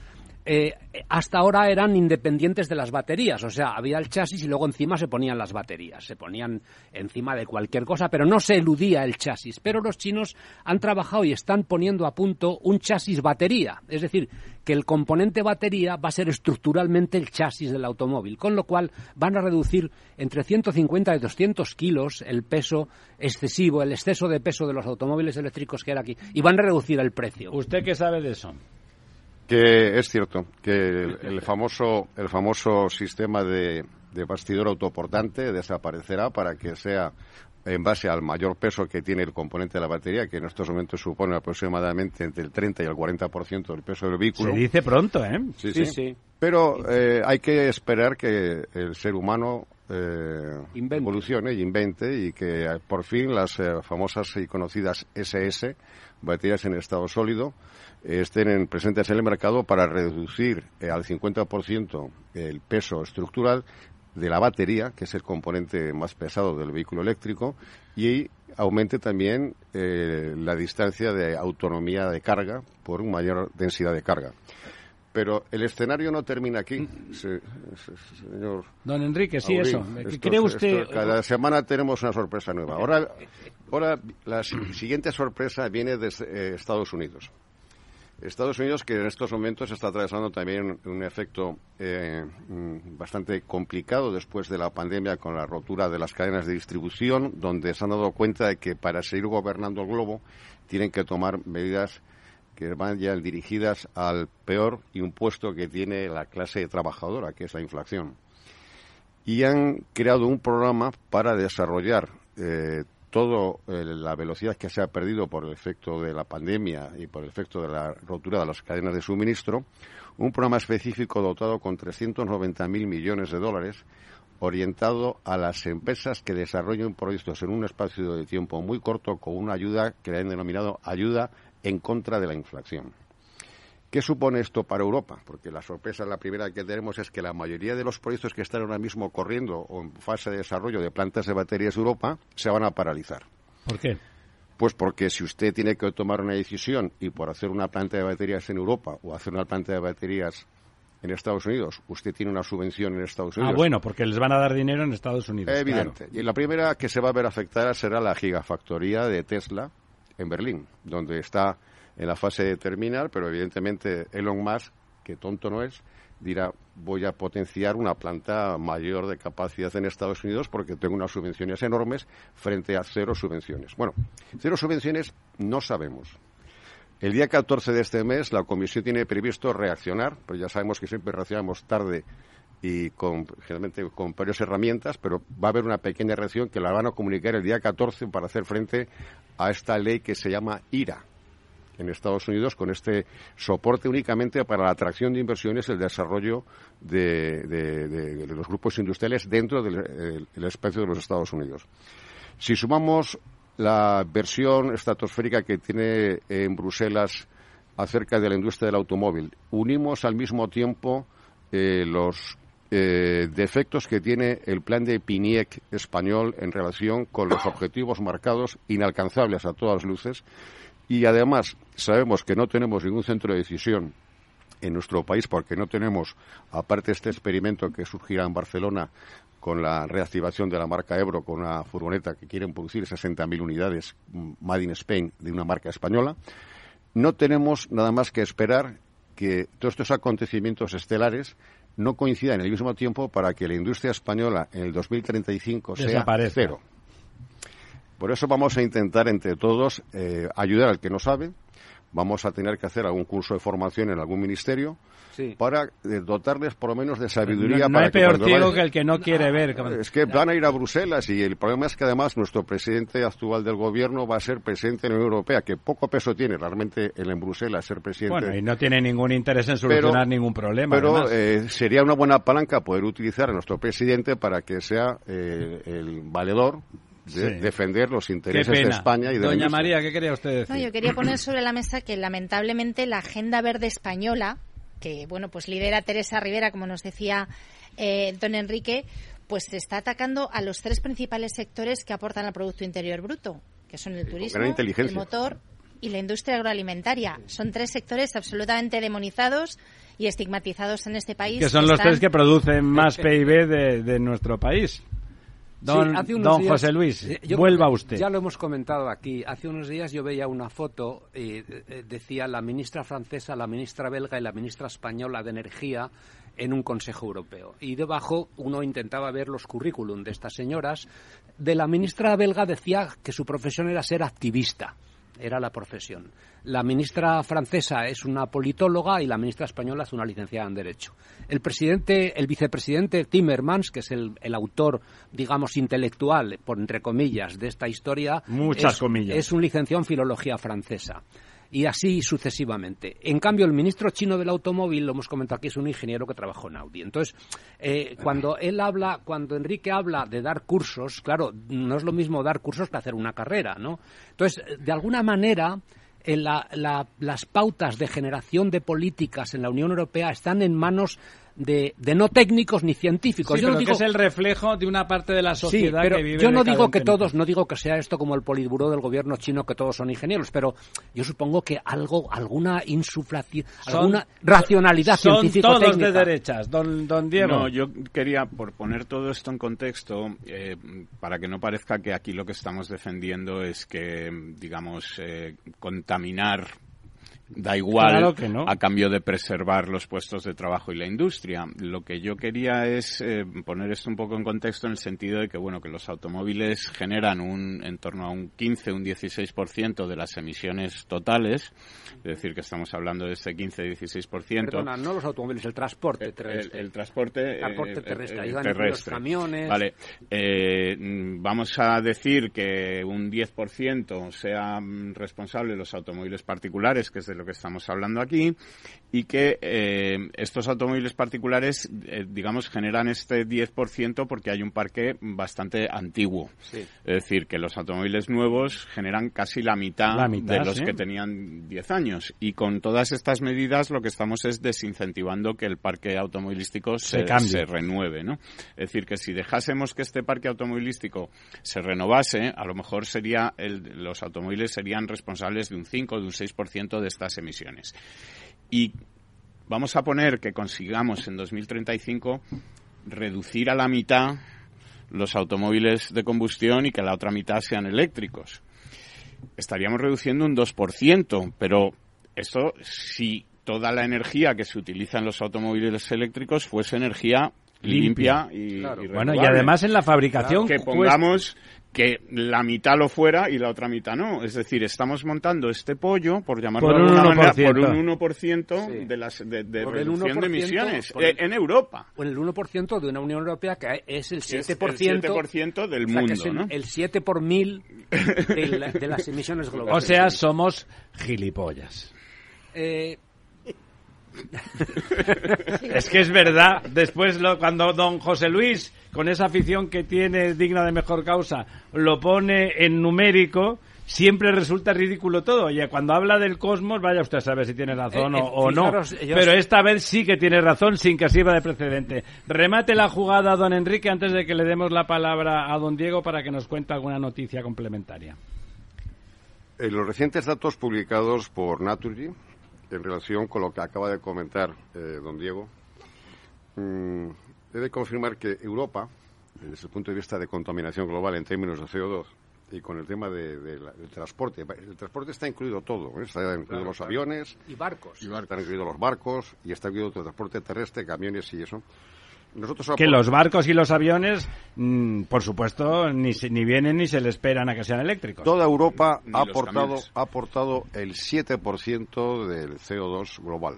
Eh, hasta ahora eran independientes de las baterías, o sea, había el chasis y luego encima se ponían las baterías, se ponían encima de cualquier cosa, pero no se eludía el chasis. Pero los chinos han trabajado y están poniendo a punto un chasis batería, es decir, que el componente batería va a ser estructuralmente el chasis del automóvil, con lo cual van a reducir entre 150 y 200 kilos el peso excesivo, el exceso de peso de los automóviles eléctricos que era aquí, y van a reducir el precio. ¿Usted qué sabe de eso? Que es cierto que el, famoso el famoso sistema de, bastidor autoportante desaparecerá para que sea en base al mayor peso que tiene el componente de la batería, que en estos momentos supone aproximadamente entre el 30 y el 40% del peso del vehículo. Se dice pronto, ¿eh? Sí, sí. Pero eh, hay que esperar que el ser humano eh, evolucione y invente y que por fin las eh, famosas y conocidas SS, baterías en estado sólido, estén presentes en el mercado para reducir eh, al 50% el peso estructural de la batería, que es el componente más pesado del vehículo eléctrico, y aumente también eh, la distancia de autonomía de carga por una mayor densidad de carga. Pero el escenario no termina aquí, señor. Don Enrique, sí, eso. ¿Cree usted... cada semana tenemos una sorpresa nueva. Ahora, ahora la siguiente sorpresa viene de eh, Estados Unidos. Estados Unidos, que en estos momentos está atravesando también un efecto eh, mm, bastante complicado después de la pandemia con la rotura de las cadenas de distribución, donde se han dado cuenta de que para seguir gobernando el globo tienen que tomar medidas que van ya dirigidas al peor impuesto que tiene la clase trabajadora, que es la inflación. Y han creado un programa para desarrollar eh, toda eh, la velocidad que se ha perdido por el efecto de la pandemia y por el efecto de la rotura de las cadenas de suministro, un programa específico dotado con 390.000 millones de dólares orientado a las empresas que desarrollen proyectos en un espacio de tiempo muy corto con una ayuda que le han denominado ayuda en contra de la inflación. ¿Qué supone esto para Europa? Porque la sorpresa, la primera que tenemos es que la mayoría de los proyectos que están ahora mismo corriendo o en fase de desarrollo de plantas de baterías de Europa se van a paralizar. ¿Por qué? Pues porque si usted tiene que tomar una decisión y por hacer una planta de baterías en Europa o hacer una planta de baterías en Estados Unidos, usted tiene una subvención en Estados ah, Unidos. Ah, bueno, porque les van a dar dinero en Estados Unidos. Evidente. Y la primera que se va a ver afectada será la gigafactoría de Tesla en Berlín, donde está en la fase de terminal, pero evidentemente Elon Musk, que tonto no es, dirá voy a potenciar una planta mayor de capacidad en Estados Unidos porque tengo unas subvenciones enormes frente a cero subvenciones. Bueno, cero subvenciones no sabemos. El día 14 de este mes la Comisión tiene previsto reaccionar, pues ya sabemos que siempre reaccionamos tarde y con, generalmente con varias herramientas, pero va a haber una pequeña reacción que la van a comunicar el día 14 para hacer frente a esta ley que se llama IRA, en Estados Unidos con este soporte únicamente para la atracción de inversiones y el desarrollo de, los grupos industriales dentro del espacio de los Estados Unidos. Si sumamos la versión estratosférica que tiene en Bruselas acerca de la industria del automóvil, unimos al mismo tiempo eh, los eh, defectos que tiene el plan de PINIEC español en relación con los objetivos marcados inalcanzables a todas luces. Y además sabemos que no tenemos ningún centro de decisión en nuestro país porque no tenemos, aparte este experimento que surgirá en Barcelona con la reactivación de la marca Ebro con una furgoneta que quieren producir 60.000 unidades Made in Spain de una marca española, no tenemos nada más que esperar que todos estos acontecimientos estelares no coincidan en el mismo tiempo para que la industria española en el 2035 sea cero. Por eso vamos a intentar entre todos eh, ayudar al que no sabe. Vamos a tener que hacer algún curso de formación en algún ministerio para eh, dotarles por lo menos de sabiduría. No, para hay peor ciego que el que no quiere ver. Es que van a ir a Bruselas y el problema es que además nuestro presidente actual del gobierno va a ser presidente de la Unión Europea, que poco peso tiene realmente él en Bruselas ser presidente. Bueno, y no tiene ningún interés en solucionar ningún problema. Pero eh, sería una buena palanca poder utilizar a nuestro presidente para que sea eh, el valedor de defender los intereses de España y de Doña María, ¿qué quería usted decir? No, yo quería poner sobre la mesa que lamentablemente la agenda verde española que bueno pues lidera Teresa Rivera, como nos decía eh, don Enrique, pues se está atacando a los tres principales sectores que aportan al Producto Interior Bruto, que son el turismo, el motor y la industria agroalimentaria. Son tres sectores absolutamente demonizados y estigmatizados en este país. Que son los tres que producen más PIB de, de nuestro país. Don, José Luis, eh, vuelva usted. Ya lo hemos comentado aquí. Hace unos días yo veía una foto y eh, decía la ministra francesa, la ministra belga y la ministra española de Energía en un Consejo Europeo. Y debajo uno intentaba ver los currículum de estas señoras. De la ministra belga decía que su profesión era ser activista era la profesión. La ministra francesa es una politóloga y la ministra española es una licenciada en Derecho. El presidente, el vicepresidente Timmermans, que es el, autor, digamos, intelectual, por entre comillas, de esta historia, Muchas comillas. es un licenciado en filología francesa y así sucesivamente. En cambio, el ministro chino del automóvil, lo hemos comentado aquí, es un ingeniero que trabajó en Audi. Entonces, eh, cuando él habla, cuando Enrique habla de dar cursos, claro, no es lo mismo dar cursos que hacer una carrera, ¿no? Entonces, de alguna manera, eh, las pautas de generación de políticas en la Unión Europea están en manos de, no técnicos ni científicos. yo no digo que es el reflejo de una parte de la sociedad pero que vive Yo no digo que todos, no digo que sea esto como el politburó del gobierno chino que todos son ingenieros, pero yo supongo que algo, alguna insuflación, alguna racionalidad científica. Son todos de derechas, don, don Diego. No, yo quería por poner todo esto en contexto eh, para que no parezca que aquí lo que estamos defendiendo es que digamos eh, contaminar da igual a cambio de preservar los puestos de trabajo y la industria. Lo que yo quería es eh, poner esto un poco en contexto en el sentido de que bueno que los automóviles generan un en torno a un 15, un 16% de las emisiones totales, es decir que estamos hablando de ese 15-16%. Perdona, no los automóviles, el transporte terrestre. El, transporte, transporte terrestre, los camiones. Vale, eh, vamos a decir que un 10% sean responsables los automóviles particulares, que es de lo que estamos hablando aquí, y que eh, estos automóviles particulares, eh, digamos, generan este 10% porque hay un parque bastante antiguo. Es decir, que los automóviles nuevos generan casi la mitad, de los que tenían 10 años. Y con todas estas medidas lo que estamos es desincentivando que el parque automovilístico se, se, renueve. ¿no? Es decir, que si dejásemos que este parque automovilístico se renovase, a lo mejor sería el, los automóviles serían responsables de un 5 o de un 6% de estas emisiones. Y vamos a poner que consigamos en 2035 reducir a la mitad los automóviles de combustión y que la otra mitad sean eléctricos. Estaríamos reduciendo un 2%, pero esto si toda la energía que se utiliza en los automóviles eléctricos fuese energía limpia, y, Bueno, y además en la fabricación que pongamos que la mitad lo fuera y la otra mitad no. Es decir, estamos montando este pollo, por llamarlo Por de un alguna manera, 1%. por un 1% Sí. de, las, de, de Por reducción de 1%, emisiones por el- eh, en Europa. O en el 1% de una Unión Europea que es el 7%, Es el 7% del o sea, que mundo, es el, ¿no? el 7 por mil de, la- de las emisiones globales. O sea, somos gilipollas. Eh, Es que es verdad. Después, lo- cuando don José Luis, con esa afición que tiene digna de mejor causa, lo pone en numérico, siempre resulta ridículo todo. Oye, cuando habla del cosmos, vaya usted a saber si tiene razón Eh, o, eh, o no. Pero esta vez sí que tiene razón, sin que sirva de precedente. Remate la jugada, don Enrique, antes de que le demos la palabra a don Diego para que nos cuente alguna noticia complementaria. En los recientes datos publicados por Naturgy, en relación con lo que acaba de comentar eh, don Diego, mm, he de confirmar que Europa, desde el punto de vista de contaminación global en términos de CO2, y con el tema de- de la- del transporte, el transporte está incluido todo, ¿eh? está incluido los aviones, y barcos. están incluidos los barcos, y está incluido el transporte terrestre, camiones y eso. Nosotros Que los barcos y los aviones, mm, por supuesto, ni, se- ni vienen ni se le esperan a que sean eléctricos. Toda Europa Ni ha aportado, ha aportado el 7% del CO2 global.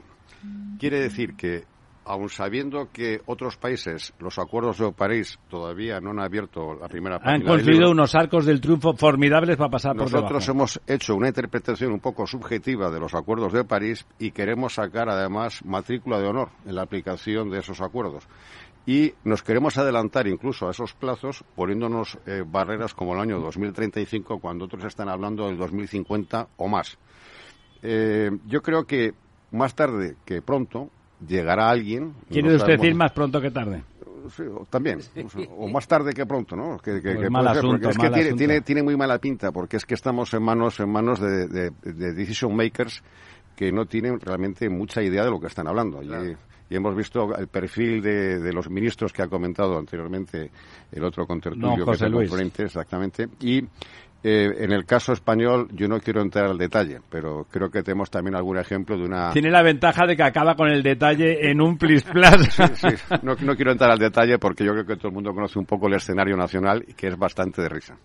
Quiere decir que, aun sabiendo que otros países, los acuerdos de París, todavía no han abierto la primera página Han construido unos arcos del triunfo formidables para pasar por nosotros hemos hecho una interpretación un poco subjetiva de los acuerdos de París y queremos sacar además matrícula de honor en la aplicación de esos acuerdos. Y nos queremos adelantar incluso a esos plazos poniéndonos eh, barreras como el año 2035 cuando otros están hablando del 2050 o más. Eh, yo creo que más tarde que pronto llegará alguien. ¿Quiere no usted sabemos- decir más pronto que tarde? Sí, o también, o, sea, o más tarde que pronto, ¿no? Que, que- Pues que mal asunto, porque es que tiene, tiene, tiene muy mala pinta, porque es que estamos en manos, en manos de, de- de decision makers que no tienen realmente mucha idea de lo que están hablando. Y, y hemos visto el perfil de, de los ministros que ha comentado anteriormente el otro No, contertulio que José tengo Luis. enfrente, exactamente. Y eh, en el caso español, yo no quiero entrar al detalle, pero creo que tenemos también algún ejemplo de una... Tiene la ventaja de que acaba con el detalle en un plis plas. Sí, no, no quiero entrar al detalle porque yo creo que todo el mundo conoce un poco el escenario nacional y que es bastante de risa.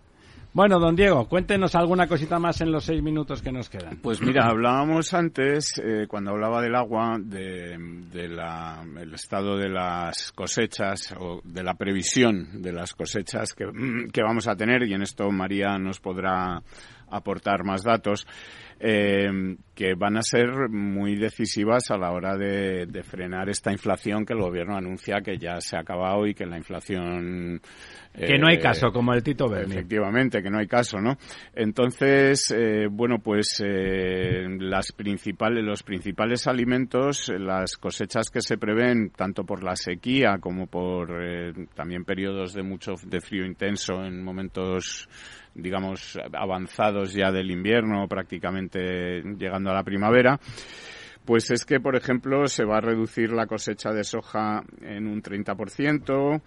Bueno, don Diego, cuéntenos alguna cosita más en los seis minutos que nos quedan. Pues mira, hablábamos antes, eh, cuando hablaba del agua, de, de la, el estado de las cosechas o de la previsión de las cosechas que, que vamos a tener, y en esto María nos podrá aportar más datos, eh, que van a ser muy decisivas a la hora de, de frenar esta inflación que el gobierno anuncia que ya se ha acabado y que la inflación... Que no hay eh, caso, como el Tito Berni. Efectivamente, que no hay caso, ¿no? Entonces, eh, bueno, pues eh, las principales, los principales alimentos, eh, las cosechas que se prevén, tanto por la sequía como por eh, también periodos de mucho de frío intenso en momentos digamos avanzados ya del invierno, prácticamente llegando a la primavera, pues es que, por ejemplo, se va a reducir la cosecha de soja en un 30%,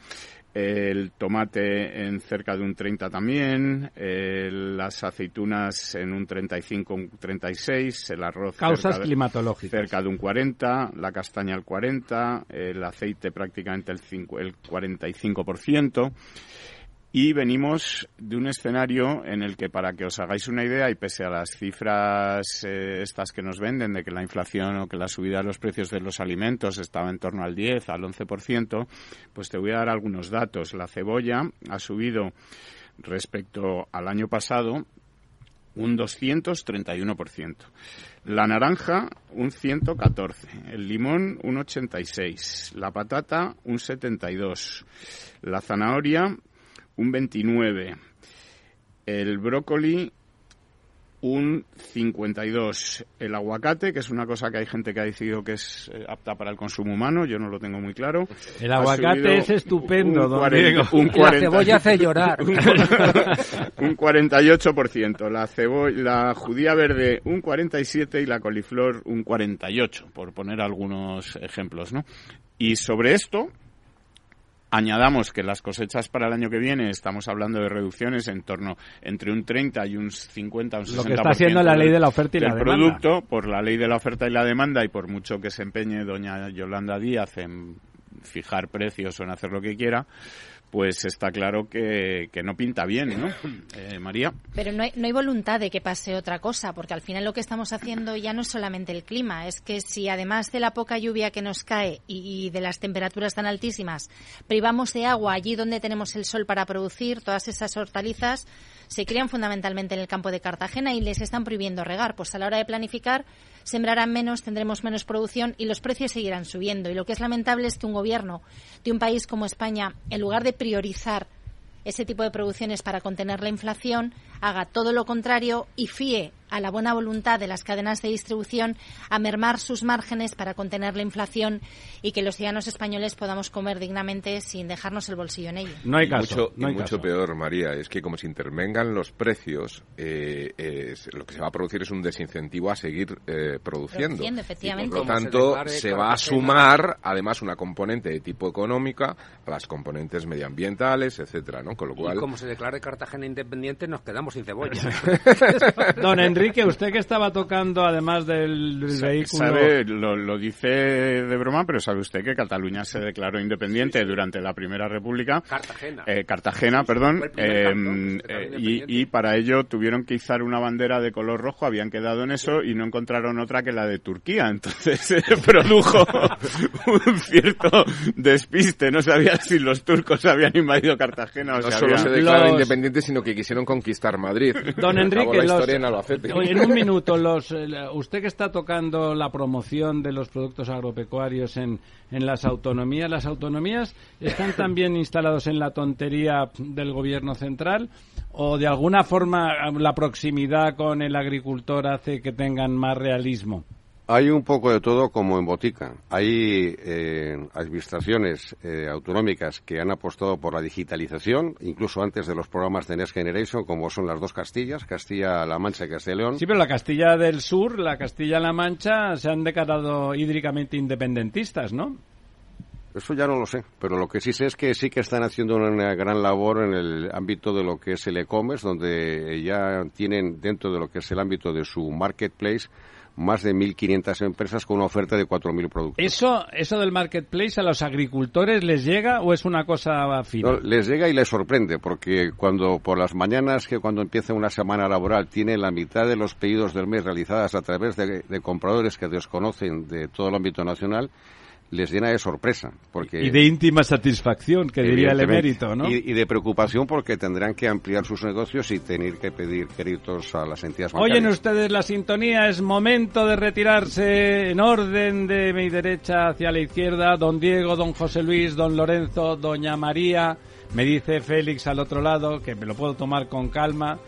el tomate en cerca de un 30 también, eh, las aceitunas en un 35, un 36, el arroz Causas cerca de, climatológicas. cerca de un 40, la castaña el 40, el aceite prácticamente el, cinco- el 45%. Y venimos de un escenario en el que, para que os hagáis una idea, y pese a las cifras eh, estas que nos venden de que la inflación o que la subida de los precios de los alimentos estaba en torno al 10, al 11%, pues te voy a dar algunos datos. La cebolla ha subido respecto al año pasado un 231%. La naranja, un 114. El limón, un 86. La patata, un 72. La zanahoria, un 29. El brócoli, un 52. El aguacate, que es una cosa que hay gente que ha decidido que es eh, apta para el consumo humano, yo no lo tengo muy claro. El aguacate es estupendo, un don 40 Diego. un La 40 cebolla hace llorar. un, un 48%, la cebolla, la judía verde un 47 y la coliflor un 48, por poner algunos ejemplos, ¿no? Y sobre esto añadamos que las cosechas para el año que viene estamos hablando de reducciones en torno entre un 30 y un 50 un 60 Lo que está haciendo la ley de la oferta y la demanda. producto por la ley de la oferta y la demanda y por mucho que se empeñe doña Yolanda Díaz en fijar precios o en hacer lo que quiera, pues está claro que, que no pinta bien, ¿no? Eh, María. Pero no hay, no hay voluntad de que pase otra cosa, porque al final lo que estamos haciendo ya no es solamente el clima, es que si además de la poca lluvia que nos cae y, y de las temperaturas tan altísimas, privamos de agua allí donde tenemos el sol para producir todas esas hortalizas, se crían fundamentalmente en el campo de Cartagena y les están prohibiendo regar. Pues a la hora de planificar, sembrarán menos, tendremos menos producción y los precios seguirán subiendo. Y lo que es lamentable es que un gobierno de un país como España, en lugar de priorizar ese tipo de producciones para contener la inflación, haga todo lo contrario y fíe a la buena voluntad de las cadenas de distribución a mermar sus márgenes para contener la inflación y que los ciudadanos españoles podamos comer dignamente sin dejarnos el bolsillo en ello. No hay Y caso. mucho, y no hay mucho caso. peor, María, es que como se intervengan los precios, eh, es- lo que se va a producir es un desincentivo a seguir eh, produciendo. Produciendo, Y efectivamente. por lo se tanto, declare se, va a sumar además una componente de tipo económica a las componentes medioambientales, etcétera, ¿no? Con lo Y cual, como se declare Cartagena independiente, nos quedamos sin cebolla. Don Enrique, usted que estaba tocando, además del, vehículo... Sabe, lo, lo dice de broma, pero sabe usted que Cataluña se declaró independiente durante la Primera República. Cartagena. Eh, Cartagena, perdón, eh, declaró eh, y, para ello tuvieron que izar una bandera de color rojo, habían quedado en eso y no encontraron otra que la de Turquía. Entonces se produjo un cierto despiste. No sabía si los turcos habían invadido Cartagena o no si solo habían- se declara Los- independiente, sino que quisieron conquistar Madrid. Don Enrique, la los- historia en Albacete. Oye, en un minuto, los, eh, usted que está tocando la promoción de los productos agropecuarios en, en las autonomías, ¿las autonomías están también instalados en la tontería del gobierno central? ¿O de alguna forma la proximidad con el agricultor hace que tengan más realismo? Hay un poco de todo como en botica. Hay eh, administraciones eh, autonómicas que han apostado por la digitalización, incluso antes de los programas de Next Generation, como son las dos Castillas, Castilla-La Mancha y Castilla León. Sí, pero la Castilla del Sur, la Castilla-La Mancha, se han declarado hídricamente independentistas, ¿no? Eso ya no lo sé, pero lo que sí sé es que sí que están haciendo una gran labor en el ámbito de lo que es el e-commerce, donde ya tienen dentro de lo que es el ámbito de su marketplace más de 1.500 empresas con una oferta de 4.000 productos. ¿Eso, ¿Eso del marketplace a los agricultores les llega o es una cosa fina? No, les llega y les sorprende, porque cuando por las mañanas que cuando empieza una semana laboral tienen la mitad de los pedidos del mes realizadas a través de, de compradores que desconocen de todo el ámbito nacional, les llena de sorpresa. Porque Y de íntima satisfacción, que diría el emérito, ¿no? Y, y de preocupación porque tendrán que ampliar sus negocios y tener que pedir créditos a las entidades Oyen bancarias. ustedes la sintonía, es momento de retirarse en orden de mi derecha hacia la izquierda. Don Diego, don José Luis, don Lorenzo, doña María. Me dice Félix al otro lado que me lo puedo tomar con calma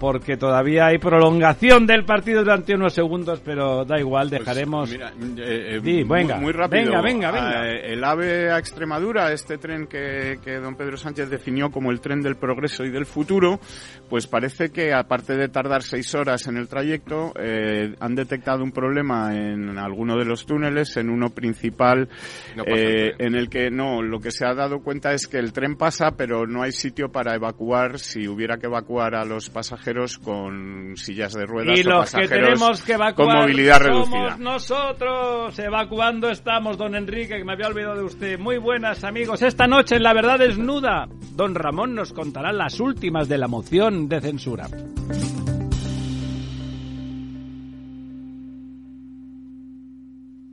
porque todavía hay prolongación del partido durante unos segundos, pero da igual, Pues, dejaremos... mira, eh, eh, muy- venga, muy, rápido. venga, venga, venga. Eh, el AVE a Extremadura, este tren que, que don Pedro Sánchez definió como el tren del progreso y del futuro, pues parece que aparte de tardar seis horas en el trayecto, eh, han detectado un problema en alguno de los túneles, en uno principal, No el eh, en el que no, lo que se ha dado cuenta es que el tren pasa, pero no hay sitio para evacuar si hubiera que evacuar a los pasajeros con sillas de ruedas Y o los que pasajeros tenemos que evacuar con movilidad somos reducida. nosotros. Evacuando estamos, don Enrique, que me había olvidado de usted. Muy buenas, amigos. Esta noche en La Verdad Desnuda, don Ramón nos contará las últimas de la moción de censura.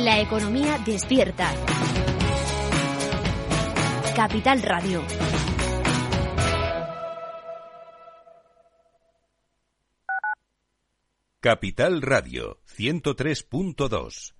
La economía despierta. Capital Radio. Capital Radio 103.2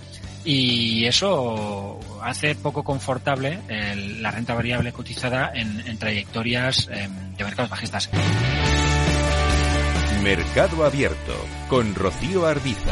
y eso hace poco confortable el, la renta variable cotizada en, trayectorias eh, de mercados bajistas. Mercado Abierto con Rocío Arbiza.